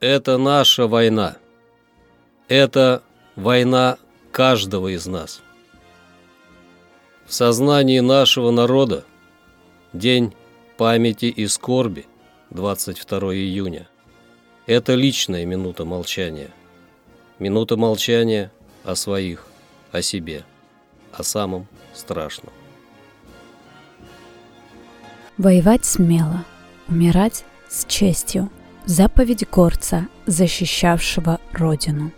Это наша война. Это война каждого из нас. В сознании нашего народа День памяти и скорби, 22 июня. Это личная минута молчания. Минута молчания о своих, о себе, о самом страшном. Воевать смело, умирать с честью. Заповедь горца, защищавшего Родину.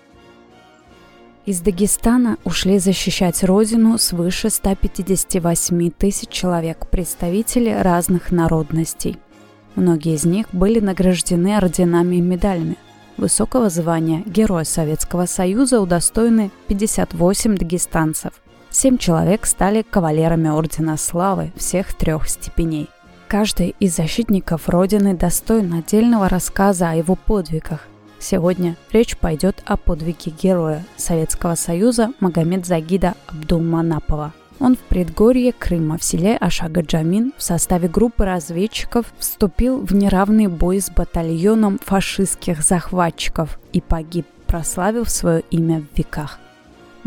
Из Дагестана ушли защищать родину свыше 158 тысяч человек, представители разных народностей. Многие из них были награждены орденами и медалями. Высокого звания Героя Советского Союза удостоены 58 дагестанцев. Семь человек стали кавалерами Ордена Славы всех трех степеней. Каждый из защитников Родины достоин отдельного рассказа о его подвигах – Сегодня речь пойдет о подвиге героя Советского Союза Магомед Загида Абдулманапова. Он в предгорье Крыма в селе Ашага-Джамин в составе группы разведчиков вступил в неравный бой с батальоном фашистских захватчиков и погиб, прославив свое имя в веках.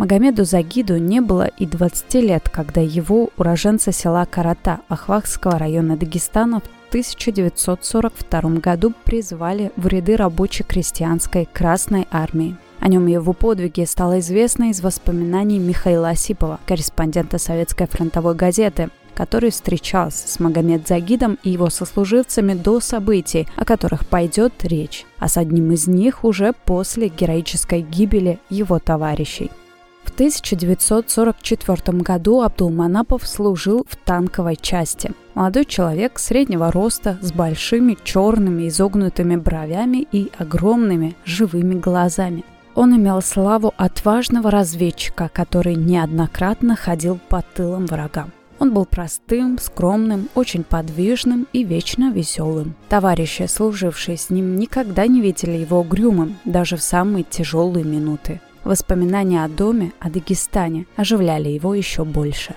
Магомеду Загиду не было и 20 лет, когда его уроженца села Карата Ахвахского района Дагестана в 1942 году призвали в ряды рабоче-крестьянской Красной Армии. О нем и его подвиге стало известно из воспоминаний Михаила Осипова, корреспондента советской фронтовой газеты, который встречался с Магомед Загидом и его сослуживцами до событий, о которых пойдет речь, а с одним из них уже после героической гибели его товарищей. В 1944 году Абдулманапов служил в танковой части. Молодой человек среднего роста с большими черными изогнутыми бровями и огромными живыми глазами. Он имел славу отважного разведчика, который неоднократно ходил по тылам врагам. Он был простым, скромным, очень подвижным и вечно веселым. Товарищи, служившие с ним, никогда не видели его угрюмым, даже в самые тяжелые минуты. Воспоминания о доме, о Дагестане оживляли его еще больше.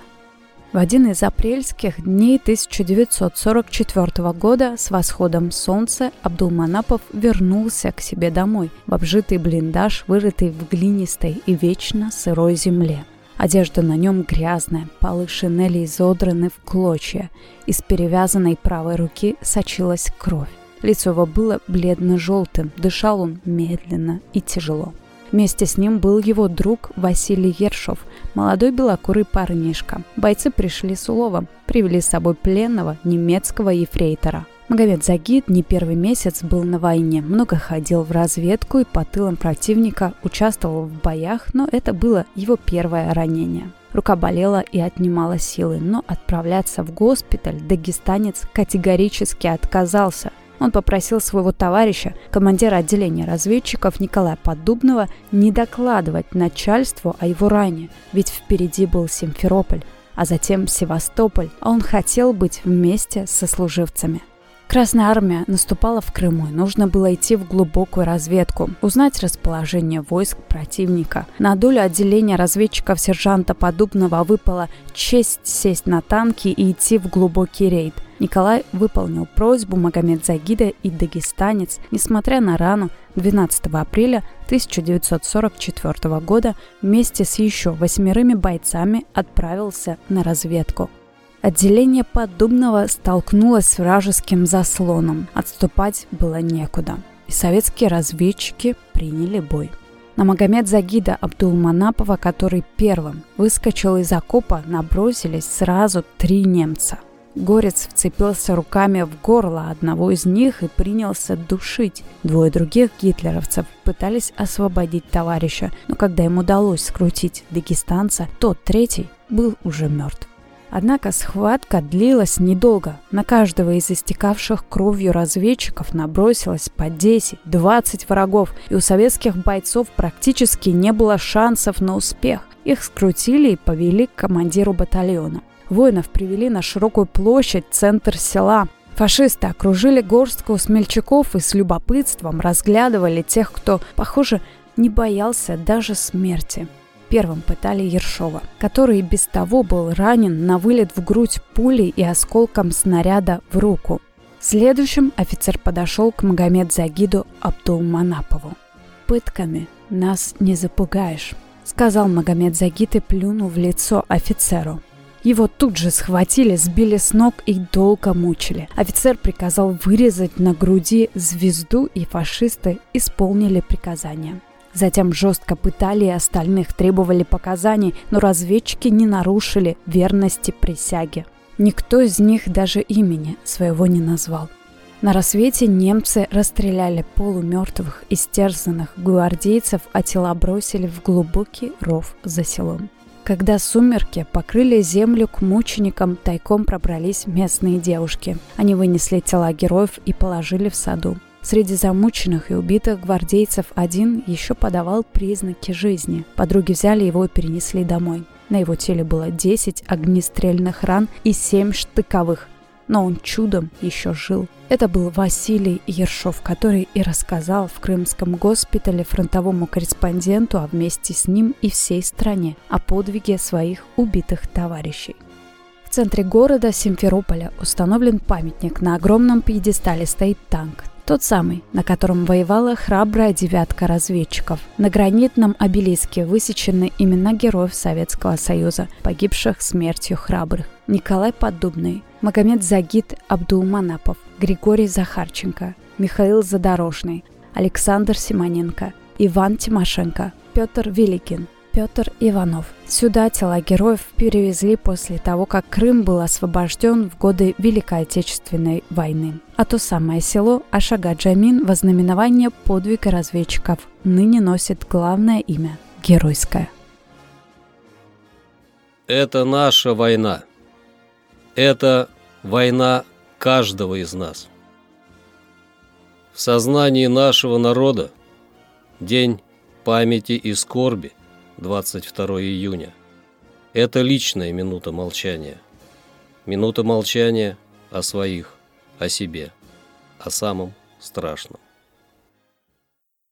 В один из апрельских дней 1944 года с восходом солнца Абдулманапов вернулся к себе домой в обжитый блиндаж, вырытый в глинистой и вечно сырой земле. Одежда на нем грязная, полы шинели изодраны в клочья. Из перевязанной правой руки сочилась кровь. Лицо его было бледно-желтым, дышал он медленно и тяжело. Вместе с ним был его друг Василий Ершов, молодой белокурый парнишка. Бойцы пришли с уловом, привели с собой пленного немецкого ефрейтора. Магомед Загид не первый месяц был на войне, много ходил в разведку и по тылам противника, участвовал в боях, но это было его первое ранение. Рука болела и отнимала силы, но отправляться в госпиталь дагестанец категорически отказался – он попросил своего товарища, командира отделения разведчиков Николая Поддубного, не докладывать начальству о его ране, ведь впереди был Симферополь, а затем Севастополь, а он хотел быть вместе со служивцами. Красная армия наступала в Крыму, и нужно было идти в глубокую разведку, узнать расположение войск противника. На долю отделения разведчиков сержанта Подубного выпала честь сесть на танки и идти в глубокий рейд. Николай выполнил просьбу Магомед Загида и дагестанец, несмотря на рану, 12 апреля 1944 года вместе с еще восьмерыми бойцами отправился на разведку. Отделение Поддубного столкнулось с вражеским заслоном. Отступать было некуда. И советские разведчики приняли бой. На Магомед Загида Абдулманапова, который первым выскочил из окопа, набросились сразу три немца. Горец вцепился руками в горло одного из них и принялся душить. Двое других гитлеровцев пытались освободить товарища, но когда им удалось скрутить дагестанца, тот третий был уже мертв. Однако схватка длилась недолго. На каждого из истекавших кровью разведчиков набросилось по 10-20 врагов, и у советских бойцов практически не было шансов на успех. Их скрутили и повели к командиру батальона. Воинов привели на широкую площадь, центр села. Фашисты окружили горстку смельчаков и с любопытством разглядывали тех, кто, похоже, не боялся даже смерти. Первым пытали Ершова, который без того был ранен на вылет в грудь пулей и осколком снаряда в руку. Следующим офицер подошел к Магомед Загиду Абдулманапову. «Пытками нас не запугаешь», — сказал Магомед Загид и плюнул в лицо офицеру. Его тут же схватили, сбили с ног и долго мучили. Офицер приказал вырезать на груди звезду, и фашисты исполнили приказание. Затем жестко пытали и остальных, требовали показаний, но разведчики не нарушили верности присяге. Никто из них даже имени своего не назвал. На рассвете немцы расстреляли полумертвых, истерзанных гвардейцев, а тела бросили в глубокий ров за селом. Когда сумерки покрыли землю к мученикам, тайком пробрались местные девушки. Они вынесли тела героев и положили в саду. Среди замученных и убитых гвардейцев один еще подавал признаки жизни. Подруги взяли его и перенесли домой. На его теле было 10 огнестрельных ран и 7 штыковых, но он чудом еще жил. Это был Василий Ершов, который и рассказал в крымском госпитале фронтовому корреспонденту, а вместе с ним и всей стране о подвиге своих убитых товарищей. В центре города Симферополя установлен памятник. На огромном пьедестале стоит танк. Тот самый, на котором воевала храбрая девятка разведчиков. На гранитном обелиске высечены имена героев Советского Союза, погибших смертью храбрых. Николай Поддубный, Магомед Загид Абдулманапов, Григорий Захарченко, Михаил Задорожный, Александр Симоненко, Иван Тимошенко, Петр Великин, Петр Иванов. Сюда тела героев перевезли после того, как Крым был освобожден в годы Великой Отечественной войны. А то самое село Ашага-Джамин во подвига разведчиков ныне носит главное имя – Геройское. Это наша война. Это война каждого из нас. В сознании нашего народа день памяти и скорби – 22 июня. Это личная минута молчания. Минута молчания о своих, о себе, о самом страшном.